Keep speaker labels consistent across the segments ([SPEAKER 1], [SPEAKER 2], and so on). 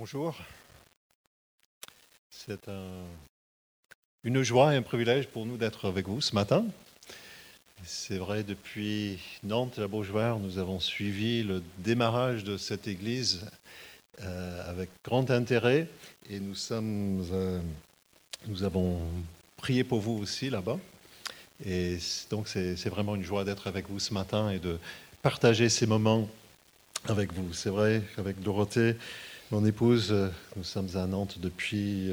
[SPEAKER 1] Bonjour. C'est une joie et un privilège pour nous d'être avec vous ce matin. C'est vrai, depuis Nantes et la Beaujoire, nous avons suivi le démarrage de cette église euh, avec grand intérêt et nous, sommes, euh, nous avons prié pour vous aussi là-bas. Et donc c'est vraiment une joie d'être avec vous ce matin et de partager ces moments avec vous. C'est vrai qu'avec Dorothée, mon épouse, euh, nous sommes à Nantes depuis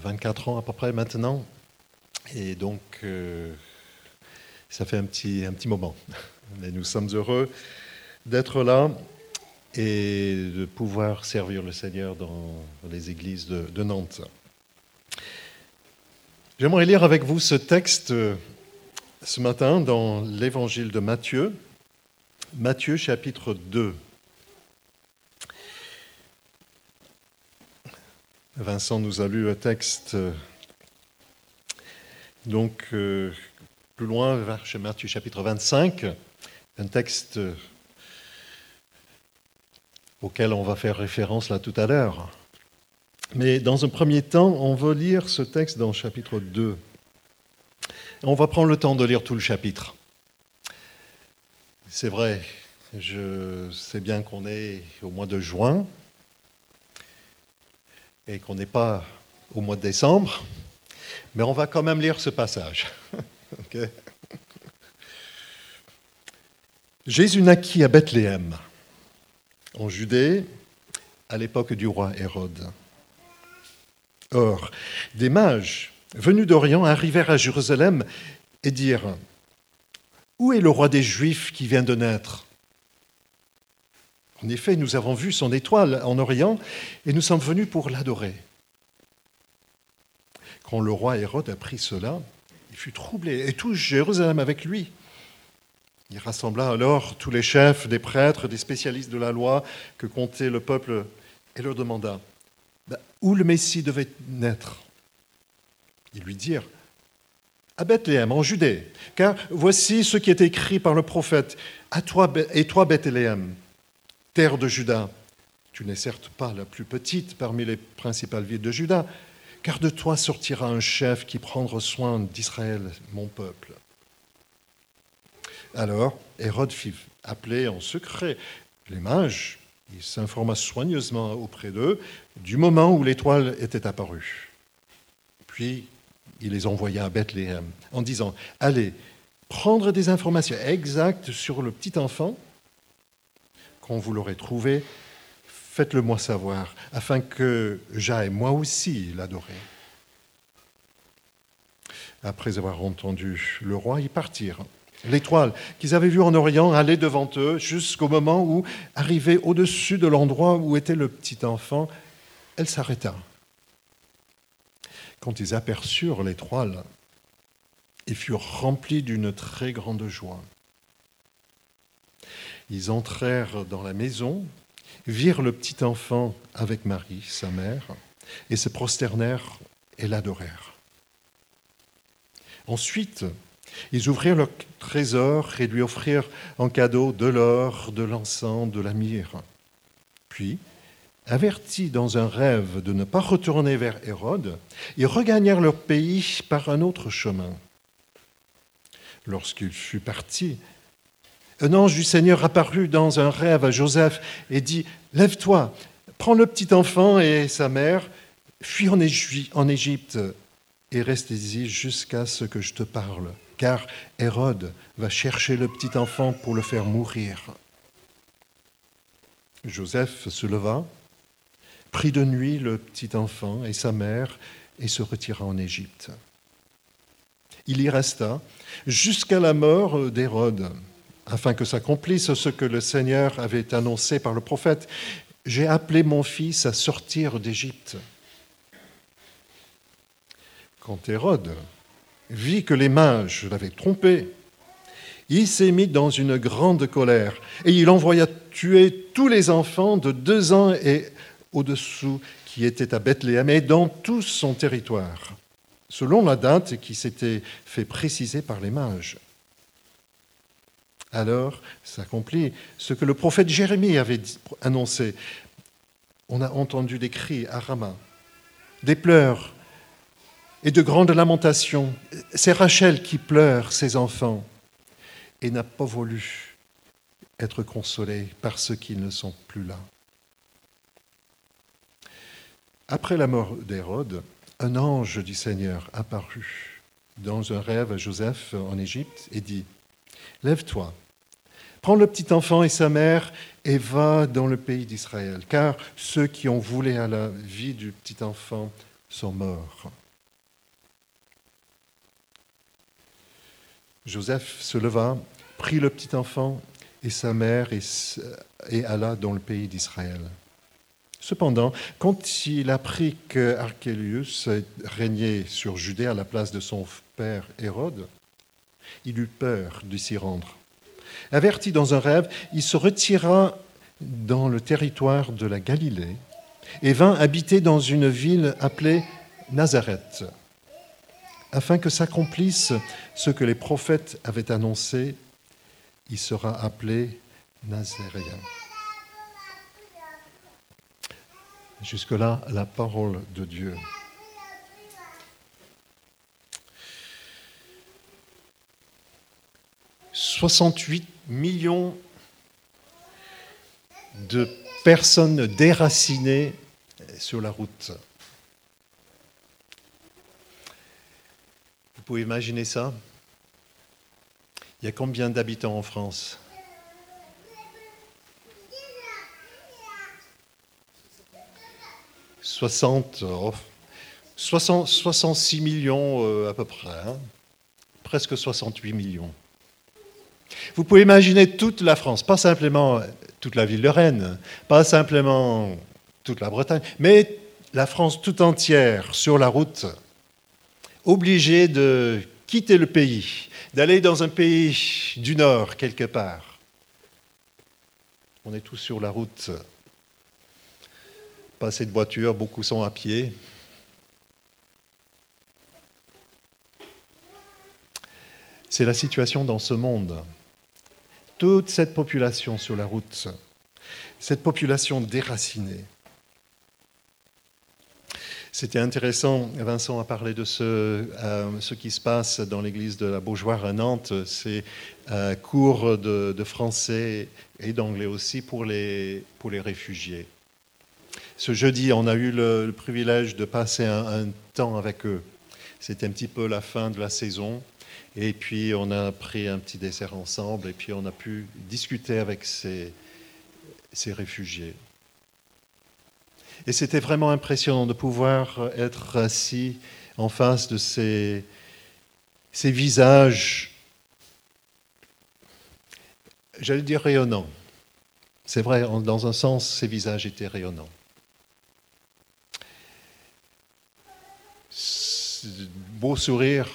[SPEAKER 1] 24 ans à peu près maintenant. Et donc, euh, ça fait un petit, un petit moment. Mais nous sommes heureux d'être là et de pouvoir servir le Seigneur dans les églises de, de Nantes. J'aimerais lire avec vous ce texte euh, ce matin dans l'évangile de Matthieu, Matthieu chapitre 2. Vincent nous a lu un texte euh, donc, euh, plus loin, vers chez Matthieu chapitre 25, un texte euh, auquel on va faire référence là tout à l'heure. Mais dans un premier temps, on va lire ce texte dans chapitre 2. On va prendre le temps de lire tout le chapitre. C'est vrai, je sais bien qu'on est au mois de juin et qu'on n'est pas au mois de décembre. Mais on va quand même lire ce passage. Jésus naquit à Bethléem, en Judée, à l'époque du roi Hérode. Or, des mages venus d'Orient arrivèrent à Jérusalem et dirent Où est le roi des Juifs qui vient de naître? En effet, nous avons vu son étoile en Orient et nous sommes venus pour l'adorer. Quand le roi Hérode apprit cela, il fut troublé, et tout Jérusalem avec lui. Il rassembla alors tous les chefs, des prêtres, des spécialistes de la loi que comptait le peuple, et leur demanda ben, où le Messie devait naître? Ils lui dirent à Bethléem, en Judée, car voici ce qui est écrit par le prophète à toi, et toi, Bethléem, terre de Juda. Tu n'es certes pas la plus petite parmi les principales villes de Juda, car de toi sortira un chef qui prendra soin d'Israël, mon peuple. Alors Hérode fit appeler en secret les mages. Il s'informa soigneusement auprès d'eux du moment où l'étoile était apparue. Puis il les envoya à Bethléem en disant Allez, prendre des informations exactes sur le petit enfant. Quand vous l'aurez trouvé, faites-le moi savoir, afin que j'aille moi aussi l'adorer. Après avoir entendu le roi, ils partirent. L'étoile qu'ils avaient vue en Orient allait devant eux jusqu'au moment où, arrivée au-dessus de l'endroit où était le petit enfant, elle s'arrêta. Quand ils aperçurent l'étoile, ils furent remplis d'une très grande joie. Ils entrèrent dans la maison virent le petit enfant avec Marie, sa mère, et se prosternèrent et l'adorèrent. Ensuite, ils ouvrirent leur trésor et lui offrirent en cadeau de l'or, de l'encens, de la myrrhe. Puis, avertis dans un rêve de ne pas retourner vers Hérode, ils regagnèrent leur pays par un autre chemin. Lorsqu'il fut parti, un ange du Seigneur apparut dans un rêve à Joseph et dit, Lève-toi, prends le petit enfant et sa mère, fuis en Égypte et restez-y jusqu'à ce que je te parle, car Hérode va chercher le petit enfant pour le faire mourir. Joseph se leva, prit de nuit le petit enfant et sa mère et se retira en Égypte. Il y resta jusqu'à la mort d'Hérode afin que s'accomplisse ce que le Seigneur avait annoncé par le prophète. J'ai appelé mon fils à sortir d'Égypte. Quand Hérode vit que les mages l'avaient trompé, il s'est mis dans une grande colère et il envoya tuer tous les enfants de deux ans et au-dessous qui étaient à Bethléem et dans tout son territoire, selon la date qui s'était fait préciser par les mages. Alors s'accomplit ce que le prophète Jérémie avait annoncé. On a entendu des cris à Rama, des pleurs et de grandes lamentations. C'est Rachel qui pleure ses enfants et n'a pas voulu être consolée par ceux qui ne sont plus là. Après la mort d'Hérode, un ange du Seigneur apparut dans un rêve à Joseph en Égypte et dit, Lève-toi, prends le petit enfant et sa mère et va dans le pays d'Israël, car ceux qui ont voulu à la vie du petit enfant sont morts. Joseph se leva, prit le petit enfant et sa mère et, alla dans le pays d'Israël. Cependant, quand il apprit que Archélius régnait sur Judée à la place de son père Hérode, il eut peur de s'y rendre. Averti dans un rêve, il se retira dans le territoire de la Galilée et vint habiter dans une ville appelée Nazareth, afin que s'accomplisse ce que les prophètes avaient annoncé, il sera appelé Nazaréen. Jusque-là, la parole de Dieu. « 68 millions de personnes déracinées sur la route. Vous pouvez imaginer ça? Il y a combien d'habitants en France? 60, 66 millions euh, à peu près, hein. presque 68 millions. Vous pouvez imaginer toute la France, pas simplement toute la ville de Rennes, pas simplement toute la Bretagne, mais la France tout entière sur la route obligé de quitter le pays, d'aller dans un pays du Nord quelque part. On est tous sur la route. Pas assez de voitures, beaucoup sont à pied. C'est la situation dans ce monde. Toute cette population sur la route, cette population déracinée, c'était intéressant, Vincent a parlé de ce, euh, qui se passe dans l'église de la Beaujoire à Nantes, c'est euh, cours de, français et d'anglais aussi pour les, pour les réfugiés. Ce jeudi, on a eu le, privilège de passer un, temps avec eux. C'était un petit peu la fin de la saison. Et puis on a pris un petit dessert ensemble et puis on a pu discuter avec ces, ces réfugiés. Et c'était vraiment impressionnant de pouvoir être assis en face de ces, ces visages, j'allais dire rayonnants. C'est vrai, dans un sens, ces visages étaient rayonnants. Beau sourire.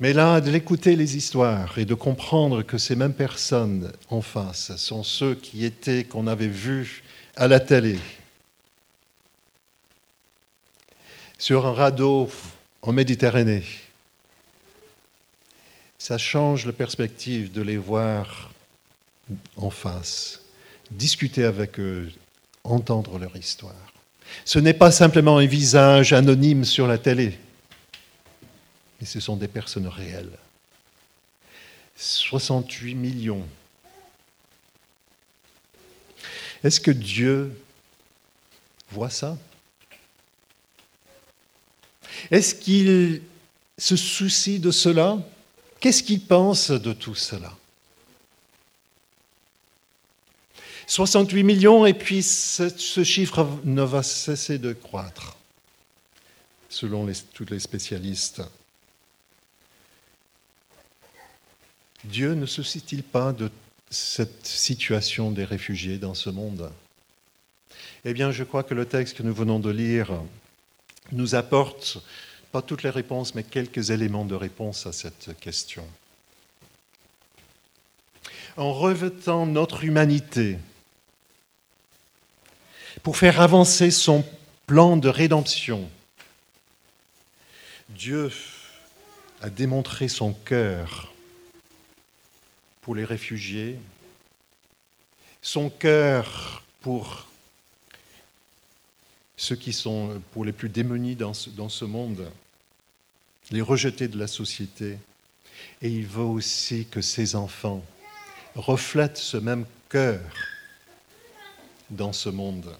[SPEAKER 1] Mais là, de l'écouter les histoires et de comprendre que ces mêmes personnes en face sont ceux qui étaient, qu'on avait vus à la télé, sur un radeau en Méditerranée. Ça change la perspective de les voir en face, discuter avec eux, entendre leur histoire. Ce n'est pas simplement un visage anonyme sur la télé, ce sont des personnes réelles. 68 millions Est-ce que Dieu voit ça? Est-ce qu'il se soucie de cela? Qu'est-ce qu'il pense de tout cela? 68 millions, et puis ce, chiffre ne va cesser de croître, selon tous les spécialistes. Dieu ne soucie-t-il pas de cette situation des réfugiés dans ce monde? Eh bien, je crois que le texte que nous venons de lire nous apporte, pas toutes les réponses, mais quelques éléments de réponse à cette question. En revêtant notre humanité, pour faire avancer son plan de rédemption, Dieu a démontré son cœur pour les réfugiés, son cœur pour ceux qui sont pour les plus démunis dans ce, dans ce monde, les rejetés de la société. Et il veut aussi que ses enfants reflètent ce même cœur dans ce monde.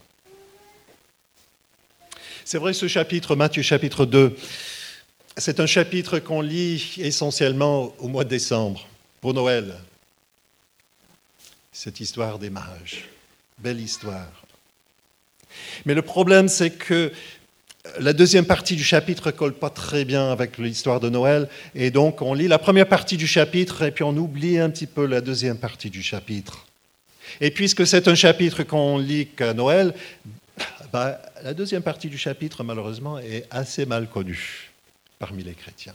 [SPEAKER 1] C'est vrai, ce chapitre, Matthieu chapitre 2, c'est un chapitre qu'on lit essentiellement au mois de décembre, pour Noël. Cette histoire des mages, belle histoire. Mais le problème, c'est que la deuxième partie du chapitre ne colle pas très bien avec l'histoire de Noël, et donc on lit la première partie du chapitre, et puis on oublie un petit peu la deuxième partie du chapitre. Et puisque c'est un chapitre qu'on lit qu'à Noël, bah, la deuxième partie du chapitre, malheureusement, est assez mal connue parmi les chrétiens.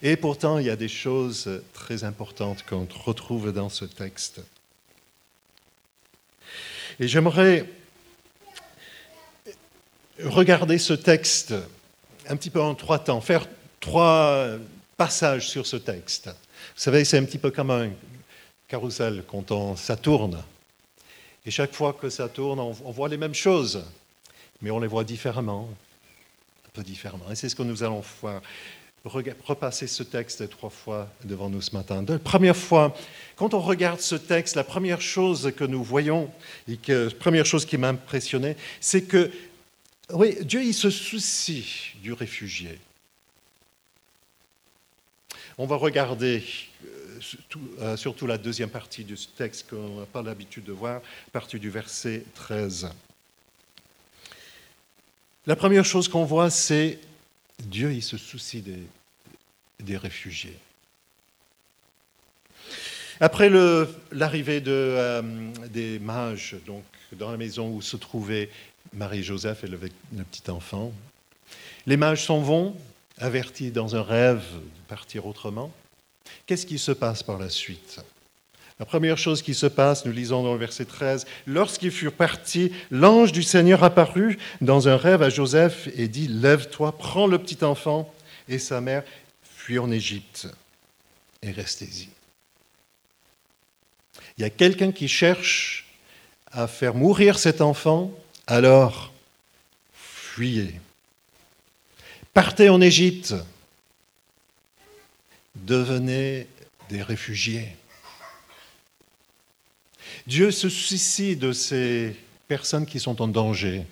[SPEAKER 1] Et pourtant, il y a des choses très importantes qu'on retrouve dans ce texte. Et j'aimerais regarder ce texte un petit peu en trois temps, faire trois passages sur ce texte. Vous savez, c'est un petit peu comme un carrousel quand on, ça tourne. Et chaque fois que ça tourne, on, on voit les mêmes choses, mais on les voit différemment, un peu différemment. Et c'est ce que nous allons voir repasser ce texte trois fois devant nous ce matin. La première fois, quand on regarde ce texte, la première chose que nous voyons, et première chose qui m'a impressionné, c'est que oui, Dieu il se soucie du réfugié. On va regarder euh, euh, surtout la deuxième partie du texte qu'on n'a pas l'habitude de voir, partie du verset 13. La première chose qu'on voit, c'est Dieu, il se soucie des, réfugiés. Après l'arrivée euh, des mages donc, dans la maison où se trouvaient Marie-Joseph et le, petit enfant, les mages s'en vont, avertis dans un rêve de partir autrement. Qu'est-ce qui se passe par la suite? La première chose qui se passe, nous lisons dans le verset 13, Lorsqu'ils furent partis, l'ange du Seigneur apparut dans un rêve à Joseph et dit, Lève-toi, prends le petit enfant et sa mère puis en Égypte et restez-y. Il y a quelqu'un qui cherche à faire mourir cet enfant, alors fuyez. Partez en Égypte, devenez des réfugiés. Dieu se soucie de ces personnes qui sont en danger.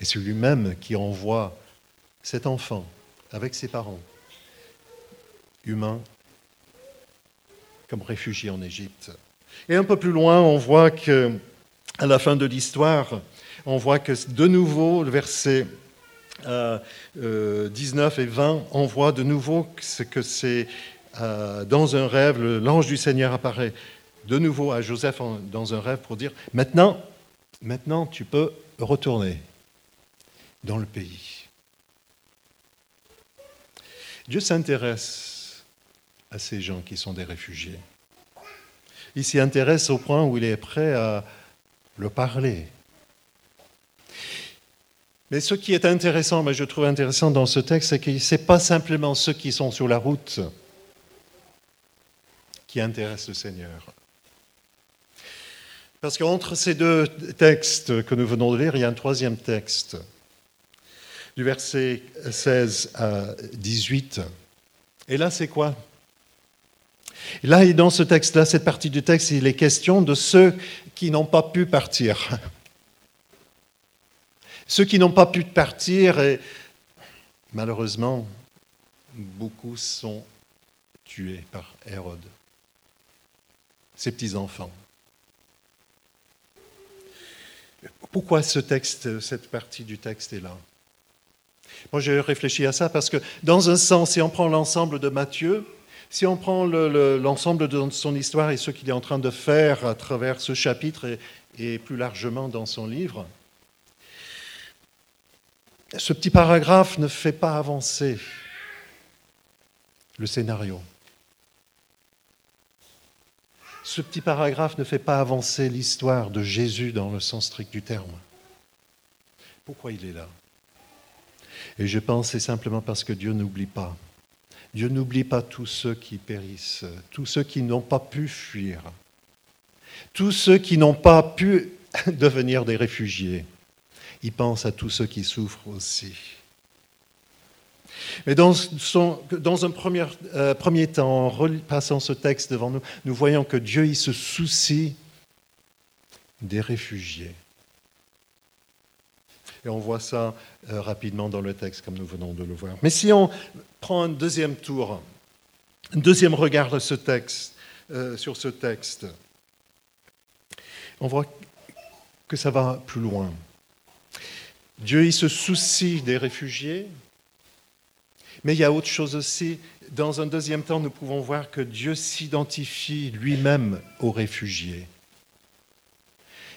[SPEAKER 1] Et c'est lui-même qui envoie cet enfant avec ses parents, humains, comme réfugiés en Égypte. Et un peu plus loin, on voit que, à la fin de l'histoire, on voit que de nouveau, le verset 19 euh, et 20, on voit de nouveau que c'est euh, dans un rêve, l'ange du Seigneur apparaît de nouveau à Joseph dans un rêve pour dire, maintenant, maintenant tu peux retourner dans le pays. Dieu s'intéresse à ces gens qui sont des réfugiés. Il s'y intéresse au point où il est prêt à le parler. Mais ce qui est intéressant, mais je trouve intéressant dans ce texte, c'est que ce n'est pas simplement ceux qui sont sur la route qui intéressent le Seigneur. Parce qu'entre ces deux textes que nous venons de lire, il y a un troisième texte du verset 16 à 18. Et là, c'est quoi? Là, et dans ce texte-là, cette partie du texte, il est question de ceux qui n'ont pas pu partir. Ceux qui n'ont pas pu partir, et malheureusement, beaucoup sont tués par Hérode, ses petits-enfants. Pourquoi ce texte, cette partie du texte est là? Moi, j'ai réfléchi à ça parce que, dans un sens, si on prend l'ensemble de Matthieu, si on prend l'ensemble de son histoire et ce qu'il est en train de faire à travers ce chapitre et, plus largement dans son livre, ce petit paragraphe ne fait pas avancer le scénario. Ce petit paragraphe ne fait pas avancer l'histoire de Jésus dans le sens strict du terme. Pourquoi il est là? Et je pense c'est simplement parce que Dieu n'oublie pas. Dieu n'oublie pas tous ceux qui périssent, tous ceux qui n'ont pas pu fuir. tous ceux qui n'ont pas pu devenir des réfugiés. Il pense à tous ceux qui souffrent aussi. Mais dans, un premier, euh, premier, temps, en repassant ce texte devant nous, nous voyons que Dieu il se soucie des réfugiés. Et on voit ça euh, rapidement dans le texte, comme nous venons de le voir. Mais si on prend un deuxième tour, un deuxième regard texte, euh, sur ce texte, on voit que ça va plus loin. Dieu, il se soucie des réfugiés, mais il y a autre chose aussi. Dans un deuxième temps, nous pouvons voir que Dieu s'identifie lui-même aux réfugiés.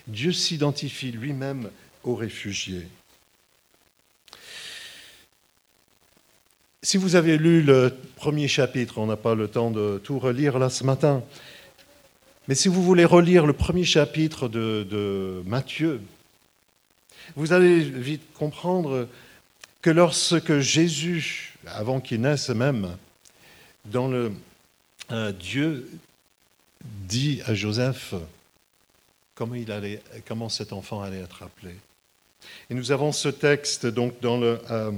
[SPEAKER 1] Dieu s'identifie lui-même aux réfugiés. Si vous avez lu le premier chapitre, on n'a pas le temps de tout relire là ce matin, mais si vous voulez relire le premier chapitre de, de Matthieu, vous allez vite comprendre que lorsque Jésus, avant qu'il naisse même, dans le euh, Dieu dit à Joseph comment, il allait, comment cet enfant allait être appelé. Et nous avons ce texte donc dans le euh,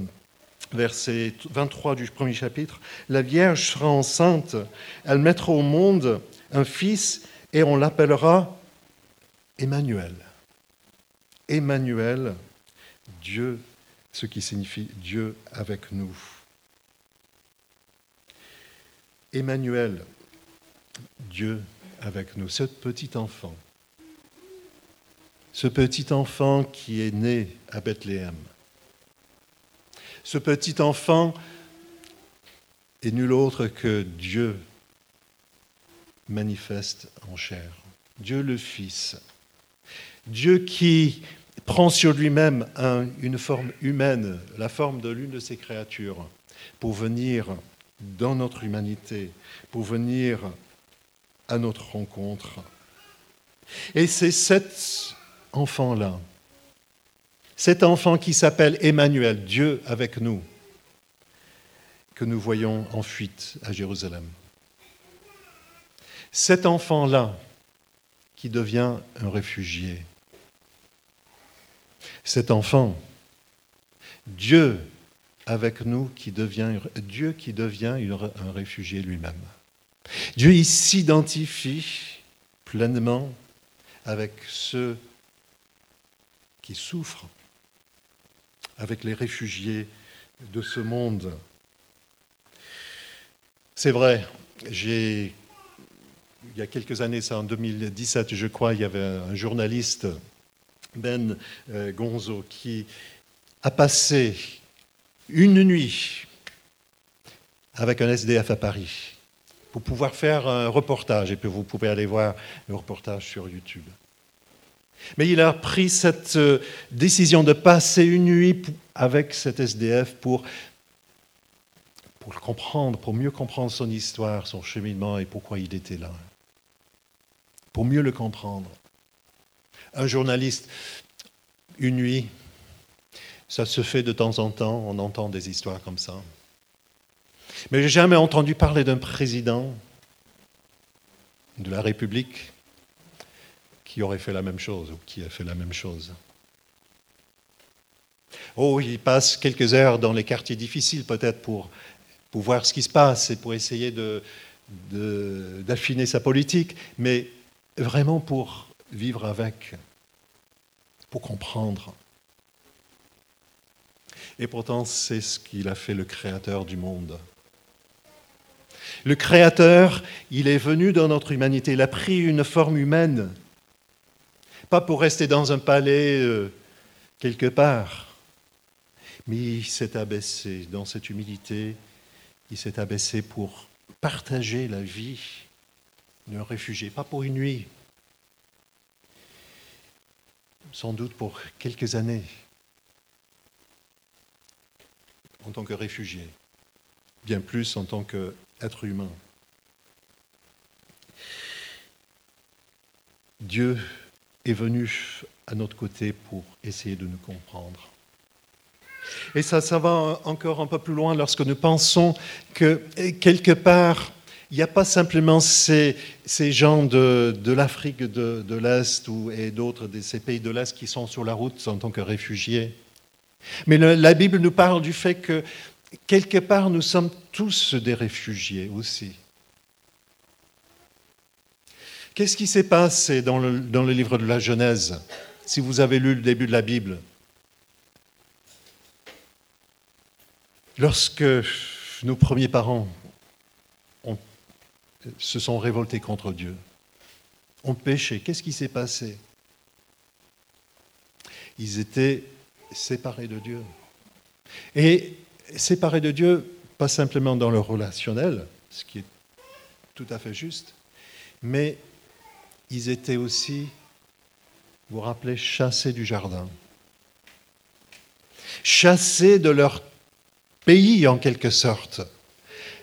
[SPEAKER 1] verset 23 du premier chapitre. La Vierge sera enceinte, elle mettra au monde un fils et on l'appellera Emmanuel. Emmanuel, Dieu, ce qui signifie Dieu avec nous. Emmanuel, Dieu avec nous, ce petit enfant, ce petit enfant qui est né à Bethléem, ce petit enfant est nul autre que Dieu manifeste en chair, Dieu le Fils, Dieu qui prend sur lui-même une forme humaine, la forme de l'une de ses créatures, pour venir dans notre humanité, pour venir à notre rencontre. Et c'est cet enfant-là, cet enfant qui s'appelle Emmanuel, Dieu avec nous, que nous voyons en fuite à Jérusalem. Cet enfant-là qui devient un réfugié cet enfant, Dieu avec nous qui devient Dieu qui devient un réfugié lui-même. Dieu il s'identifie pleinement avec ceux qui souffrent, avec les réfugiés de ce monde. C'est vrai, j'ai il y a quelques années, ça en 2017, je crois, il y avait un journaliste ben euh, Gonzo, qui a passé une nuit avec un SDF à Paris pour pouvoir faire un reportage, et puis vous pouvez aller voir le reportage sur YouTube. Mais il a pris cette euh, décision de passer une nuit avec cet SDF pour, pour le comprendre, pour mieux comprendre son histoire, son cheminement et pourquoi il était là. Pour mieux le comprendre un journaliste une nuit. Ça se fait de temps en temps, on entend des histoires comme ça. Mais j'ai jamais entendu parler d'un président de la République qui aurait fait la même chose ou qui a fait la même chose. Oh, il passe quelques heures dans les quartiers difficiles peut-être pour, voir ce qui se passe et pour essayer d'affiner sa politique, mais vraiment pour vivre avec, pour comprendre. Et pourtant, c'est ce qu'il a fait le Créateur du monde. Le Créateur, il est venu dans notre humanité, il a pris une forme humaine, pas pour rester dans un palais euh, quelque part, mais il s'est abaissé. Dans cette humilité, il s'est abaissé pour partager la vie d'un réfugié, pas pour une nuit, sans doute pour quelques années, en tant que réfugié, bien plus en tant qu'être humain. Dieu est venu à notre côté pour essayer de nous comprendre. Et ça, ça va encore un peu plus loin lorsque nous pensons que quelque part, il n'y a pas simplement ces, gens de, l'Afrique de, l'Est et d'autres de ces pays de l'Est qui sont sur la route en tant que réfugiés. Mais la Bible nous parle du fait que quelque part nous sommes tous des réfugiés aussi. Qu'est-ce qui s'est passé dans le, livre de la Genèse, si vous avez lu le début de la Bible? Lorsque nos premiers parents se sont révoltés contre Dieu, ont péché, qu'est-ce qui s'est passé? Ils étaient séparés de Dieu. Et séparés de Dieu, pas simplement dans le relationnel, ce qui est tout à fait juste, mais ils étaient aussi, vous vous rappelez, chassés du jardin, chassés de leur pays en quelque sorte,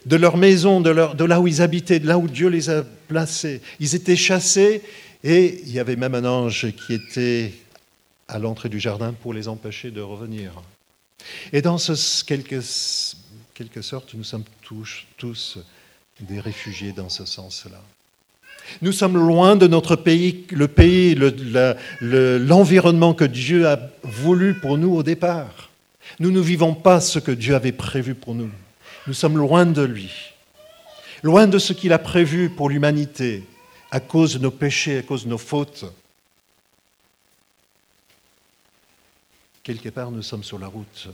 [SPEAKER 1] de leur maison, de, là où ils habitaient, de là où Dieu les a placés. Ils étaient chassés et il y avait même un ange qui était à l'entrée du jardin pour les empêcher de revenir. Et dans ce quelque, quelque sorte, nous sommes tous, tous des réfugiés dans ce sens-là. Nous sommes loin de notre pays, le pays, l'environnement que Dieu a voulu pour nous au départ. Nous ne vivons pas ce que Dieu avait prévu pour nous. Nous sommes loin de lui, loin de ce qu'il a prévu pour l'humanité, à cause de nos péchés, à cause de nos fautes. Quelque part, nous sommes sur la route.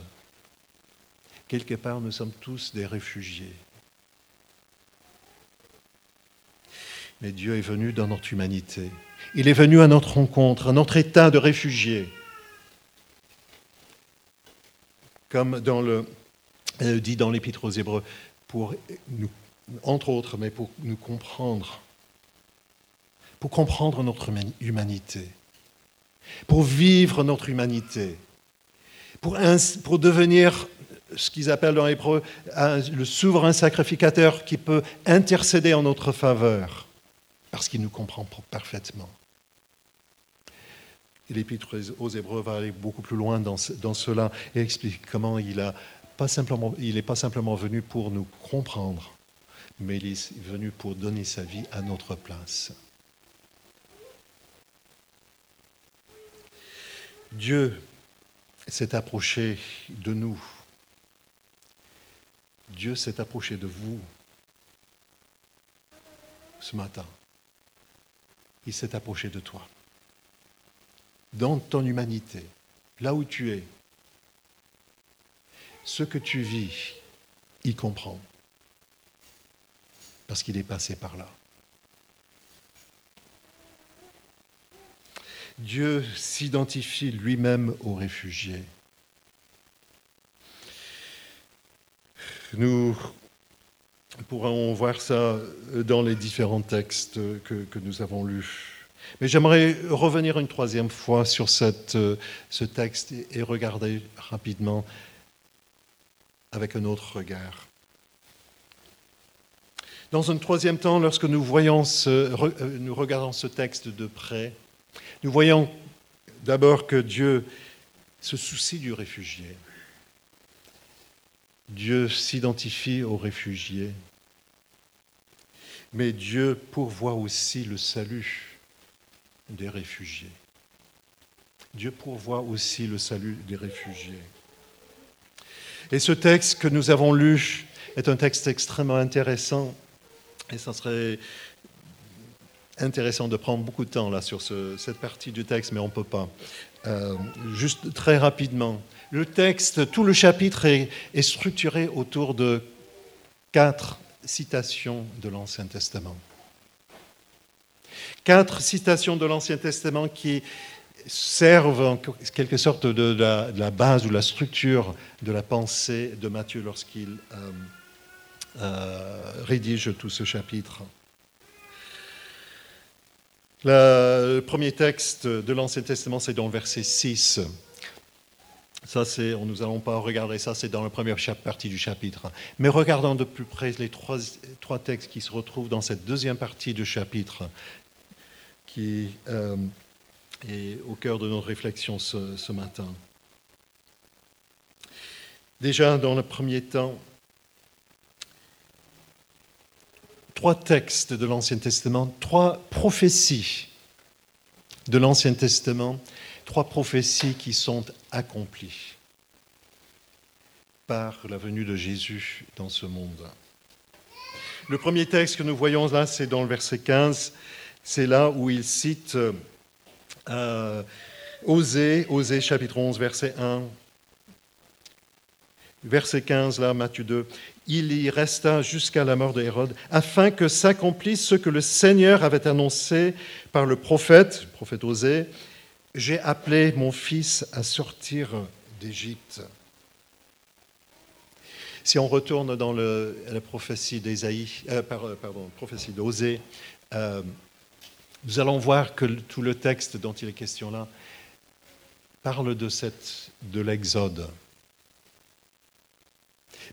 [SPEAKER 1] Quelque part, nous sommes tous des réfugiés. Mais Dieu est venu dans notre humanité. Il est venu à notre rencontre, à notre état de réfugiés. Comme le, euh, dit dans l'Épître aux Hébreux, entre autres, mais pour nous comprendre, pour comprendre notre humanité, pour vivre notre humanité, pour, devenir ce qu'ils appellent dans l'hébreu le souverain sacrificateur qui peut intercéder en notre faveur parce qu'il nous comprend parfaitement. L'Épître aux Hébreux va aller beaucoup plus loin dans, cela et explique comment il n'est pas, pas simplement venu pour nous comprendre, mais il est venu pour donner sa vie à notre place. Dieu s'est approché de nous. Dieu s'est approché de vous ce matin il s'est approché de toi. Dans ton humanité, là où tu es, ce que tu vis, il comprend. Parce qu'il est passé par là. Dieu s'identifie lui-même aux réfugiés. Nous pourrons voir ça dans les différents textes que, nous avons lus. Mais j'aimerais revenir une troisième fois sur ce texte et regarder rapidement avec un autre regard. Dans un troisième temps, lorsque nous, nous regardons ce texte de près, nous voyons d'abord que Dieu se soucie du réfugié. Dieu s'identifie aux réfugiés. Mais Dieu pourvoit aussi le salut des réfugiés. Dieu pourvoit aussi le salut des réfugiés. Et ce texte que nous avons lu est un texte extrêmement intéressant. Et ça serait intéressant de prendre beaucoup de temps là sur cette partie du texte, mais on ne peut pas. Euh, juste très rapidement. Le texte, tout le chapitre est, structuré autour de quatre citations de l'Ancien Testament. Quatre citations de l'Ancien Testament qui servent en quelque sorte de la, base ou la structure de la pensée de Matthieu lorsqu'il euh, euh, rédige tout ce chapitre. Le premier texte de l'Ancien Testament, c'est dans le verset 6. Ça, c'est, nous n'allons pas regarder ça, c'est dans la première partie du chapitre. Mais regardons de plus près les trois, trois textes qui se retrouvent dans cette deuxième partie du chapitre, qui euh, est au cœur de notre réflexion ce, ce matin. Déjà, dans le premier temps, trois textes de l'Ancien Testament, trois prophéties de l'Ancien Testament, trois prophéties qui sont accomplies par la venue de Jésus dans ce monde. Le premier texte que nous voyons là, c'est dans le verset 15. C'est là où il cite euh, Osée, Osée chapitre 11, verset 1. Verset 15, là, Matthieu 2. Il y resta jusqu'à la mort d'Hérode, afin que s'accomplisse ce que le Seigneur avait annoncé par le prophète, le prophète Osée. J'ai appelé mon fils à sortir d'Égypte. Si on retourne dans la prophétie d'Ésaïe, euh, euh, pardon, prophétie d'Osée, euh, nous allons voir que tout le texte dont il est question là parle de, de l'Exode.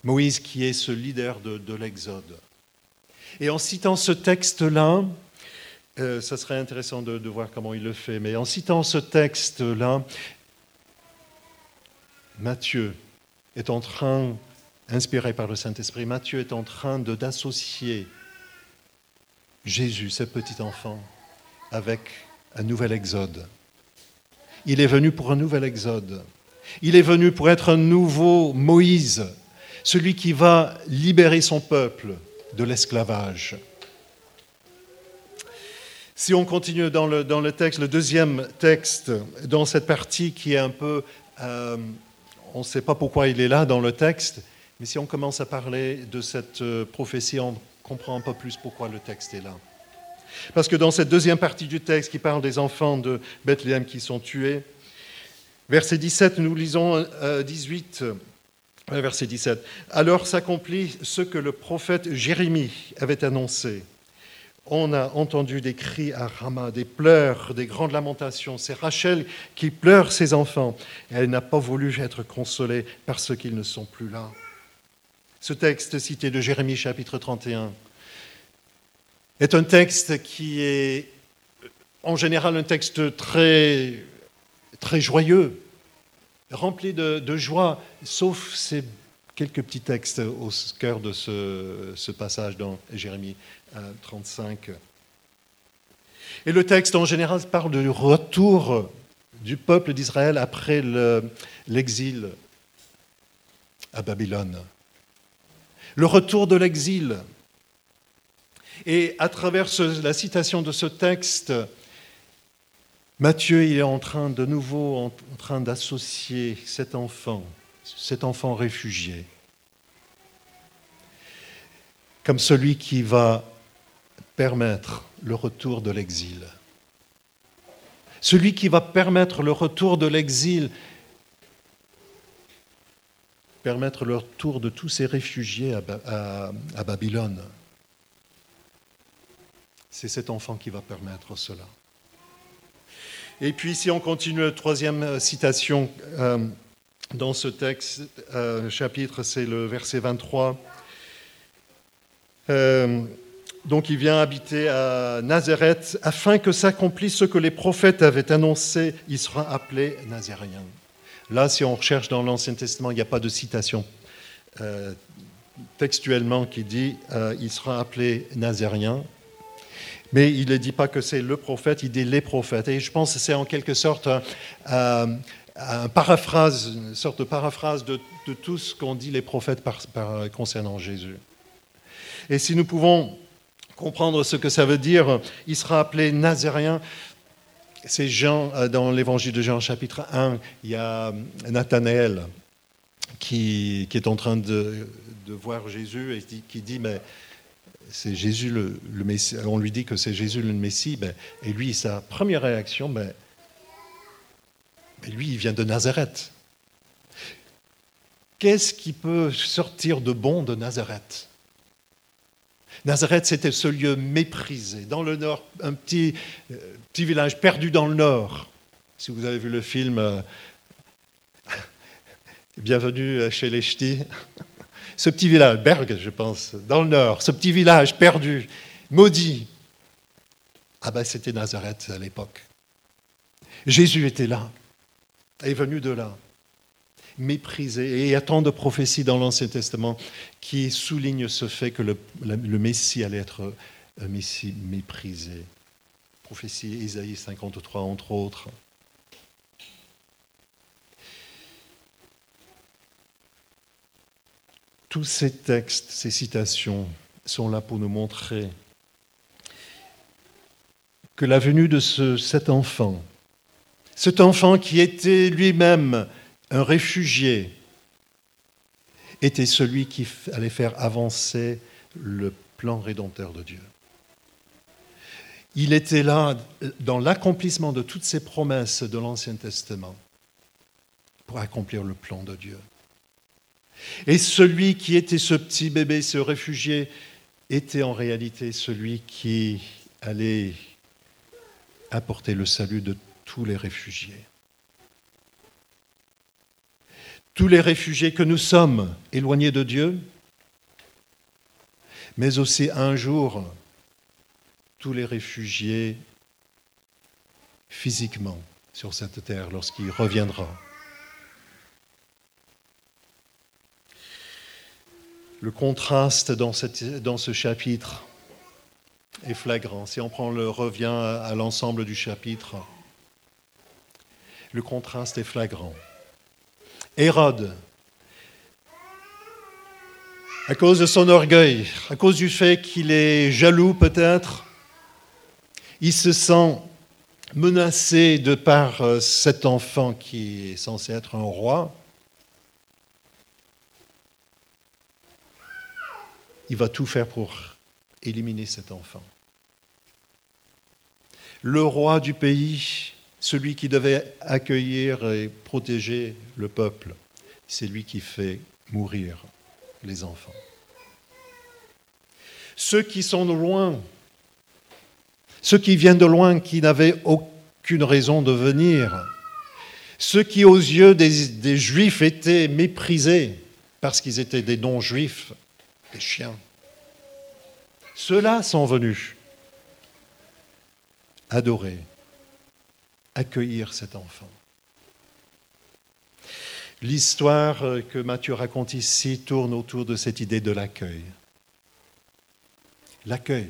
[SPEAKER 1] Moïse qui est ce leader de, de l'Exode. Et en citant ce texte-là, euh, ça serait intéressant de, de, voir comment il le fait, mais en citant ce texte-là, Matthieu est en train inspiré par le Saint-Esprit, Matthieu est en train d'associer Jésus, ce petit enfant, avec un nouvel exode. Il est venu pour un nouvel exode. Il est venu pour être un nouveau Moïse, celui qui va libérer son peuple de l'esclavage. Si on continue dans le, dans le, texte, le deuxième texte, dans cette partie qui est un peu... Euh, on ne sait pas pourquoi il est là dans le texte, mais si on commence à parler de cette euh, prophétie, on comprend un peu plus pourquoi le texte est là. Parce que dans cette deuxième partie du texte qui parle des enfants de Bethléem qui sont tués, verset 17, nous lisons 18, euh, verset 17. Alors s'accomplit ce que le prophète Jérémie avait annoncé. On a entendu des cris à Rama, des pleurs, des grandes lamentations. C'est Rachel qui pleure ses enfants. elle n'a pas voulu être consolée parce qu'ils ne sont plus là ce texte cité de Jérémie chapitre 31 est un texte qui est en général un texte très, très joyeux, rempli de, joie, sauf ces quelques petits textes au cœur de ce, passage dans Jérémie 35. Euh, Et le texte en général parle du retour du peuple d'Israël après l'exil à Babylone le retour de l'exil. Et à travers la citation de ce texte, Matthieu est en train de nouveau en, train d'associer cet enfant, cet enfant réfugié, comme celui qui va permettre le retour de l'exil. Celui qui va permettre le retour de l'exil permettre le retour de tous ces réfugiés à, Babylone. C'est cet enfant qui va permettre cela. Et puis si on continue troisième citation euh, dans ce texte, euh, chapitre, c'est le verset 23. Euh, donc il vient habiter à Nazareth afin que s'accomplisse ce que les prophètes avaient annoncé, il sera appelé Nazaréen. Là, si on recherche dans l'Ancien Testament, il n'y a pas de citation euh, textuellement qui dit euh, il sera appelé Nazérien. Mais il ne dit pas que c'est le prophète, il dit les prophètes. Et je pense que c'est en quelque sorte un, paraphrase, une sorte de paraphrase de, tout ce qu'ont dit les prophètes concernant Jésus. Et si nous pouvons comprendre ce que ça veut dire, il sera appelé Nazérien, c'est Jean, euh, dans l'évangile de Jean, chapitre 1, il y a Nathanaël qui, est en train de, voir Jésus et qui dit Mais On lui dit que c'est Jésus le Messie. Ben, et lui, sa première réaction, ben, lui, il vient de Nazareth. Qu'est-ce qui peut sortir de bon de Nazareth? Nazareth, c'était ce lieu méprisé. Dans le nord, un petit, euh, village perdu dans le nord. Si vous avez vu le film euh, Bienvenue chez les Ch'tis, ce petit village, Berg, je pense, dans le nord, ce petit village perdu, maudit. Ah ben, c'était Nazareth à l'époque. Jésus était là, est venu de là. méprisé. Et il y a tant de prophéties dans l'Ancien Testament qui soulignent ce fait que le, le Messie allait être un Messie méprisé. Prophétie Isaïe 53, entre autres. Tous ces textes, ces citations sont là pour nous montrer que la venue de ce, cet enfant, cet enfant qui était lui-même un réfugié, était celui qui allait faire avancer le plan rédempteur de Dieu. Il était là dans l'accomplissement de toutes ces promesses de l'Ancien Testament pour accomplir le plan de Dieu. Et celui qui était ce petit bébé, ce réfugié, était en réalité celui qui allait apporter le salut de tous les réfugiés. Tous les réfugiés que nous sommes éloignés de Dieu, mais aussi un jour tous les réfugiés physiquement sur cette terre lorsqu'il reviendra. Le contraste dans, ce chapitre est flagrant. Si on prend le revient à l'ensemble du chapitre, le contraste est flagrant. Hérode, à cause de son orgueil, à cause du fait qu'il est jaloux peut-être, il se sent menacé de par euh, cet enfant qui est censé être un roi. Il va tout faire pour éliminer cet enfant. Le roi du pays, celui qui devait accueillir et protéger le peuple, c'est lui qui fait mourir les enfants. Ceux qui sont loin, ceux qui viennent de loin, qui n'avaient aucune raison de venir, ceux qui aux yeux des, des juifs étaient méprisés parce qu'ils étaient des non-juifs, des chiens, ceux-là sont venus adorer, accueillir cet enfant. L'histoire que Matthieu raconte ici tourne autour de cette idée de l'accueil. L'accueil.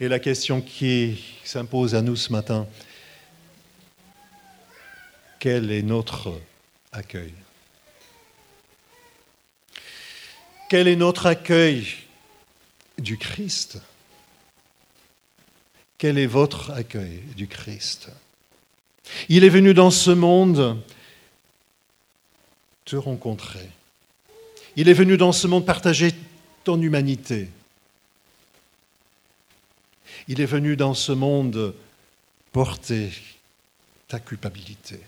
[SPEAKER 1] Et la question qui s'impose à nous ce matin, quel est notre accueil? Quel est notre accueil du Christ? Quel est votre accueil du Christ? Il est venu dans ce monde te rencontrer. Il est venu dans ce monde partager ton humanité. Il est venu dans ce monde porter ta culpabilité.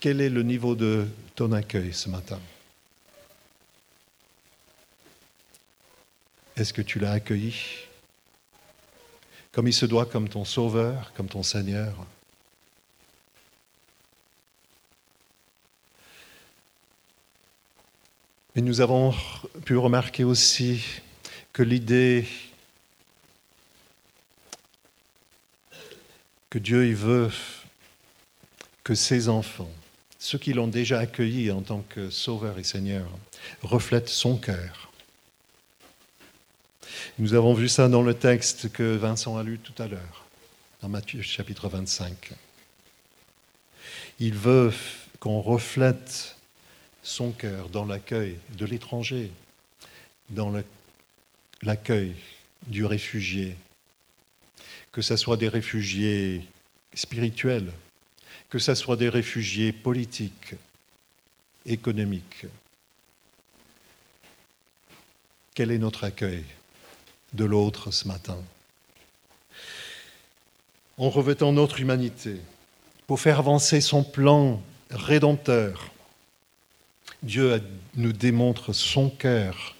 [SPEAKER 1] Quel est le niveau de ton accueil ce matin? Est-ce que tu l'as accueilli? Comme il se doit, comme ton Sauveur, comme ton Seigneur. Et nous avons pu remarquer aussi que l'idée que Dieu veut que ses enfants, ceux qui l'ont déjà accueilli en tant que Sauveur et Seigneur, reflètent son cœur nous avons vu ça dans le texte que Vincent a lu tout à l'heure, dans Matthieu chapitre 25. Il veut qu'on reflète son cœur dans l'accueil de l'étranger, dans l'accueil du réfugié, que ce soit des réfugiés spirituels, que ce soit des réfugiés politiques, économiques. Quel est notre accueil de l'autre ce matin? En revêtant notre humanité, pour faire avancer son plan rédempteur, Dieu nous démontre son cœur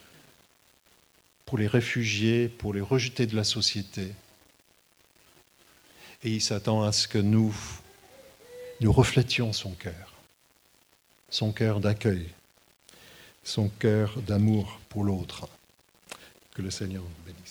[SPEAKER 1] pour les réfugiés, pour les rejetés de la société. Et il s'attend à ce que nous, nous reflétions son cœur, son cœur d'accueil, son cœur d'amour pour l'autre. Que le Seigneur bénisse.